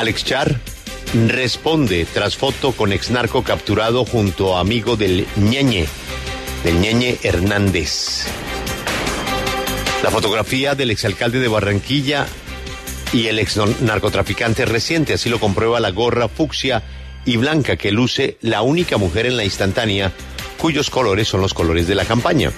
Alex Char responde tras foto con exnarco capturado junto a amigo del ñeñe, del ñeñe Hernández. La fotografía del exalcalde de Barranquilla y el ex narcotraficante reciente, así lo comprueba la gorra fucsia y blanca que luce la única mujer en la instantánea cuyos colores son los colores de la campaña.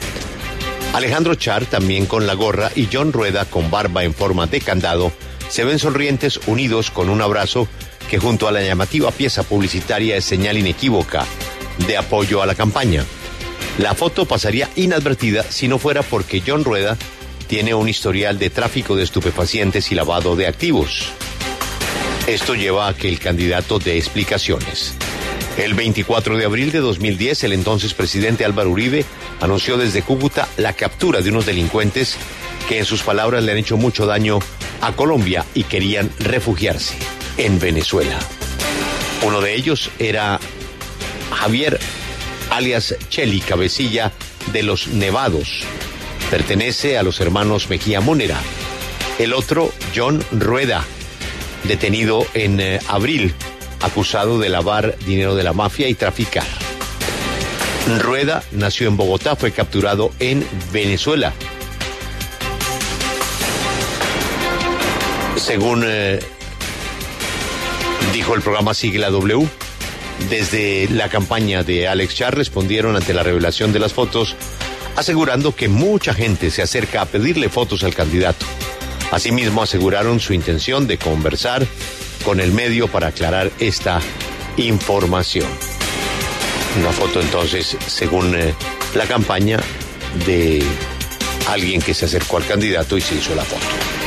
Alejandro Char también con la gorra y John Rueda con barba en forma de candado se ven sonrientes unidos con un abrazo que junto a la llamativa pieza publicitaria es señal inequívoca de apoyo a la campaña. La foto pasaría inadvertida si no fuera porque John Rueda tiene un historial de tráfico de estupefacientes y lavado de activos. Esto lleva a que el candidato dé explicaciones. El 24 de abril de 2010, el entonces presidente Álvaro Uribe anunció desde Cúcuta la captura de unos delincuentes que en sus palabras le han hecho mucho daño a Colombia y querían refugiarse en Venezuela. Uno de ellos era Javier, alias Cheli, cabecilla de los Nevados. Pertenece a los hermanos Mejía Monera. El otro, John Rueda, detenido en eh, abril, acusado de lavar dinero de la mafia y traficar. Rueda nació en Bogotá, fue capturado en Venezuela. Según eh, dijo el programa Sigla W. Desde la campaña de Alex Char respondieron ante la revelación de las fotos, asegurando que mucha gente se acerca a pedirle fotos al candidato. Asimismo, aseguraron su intención de conversar con el medio para aclarar esta información. Una foto entonces, según eh, la campaña, de alguien que se acercó al candidato y se hizo la foto.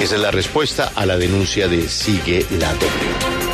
Esa es la respuesta a la denuncia de Sigue la W.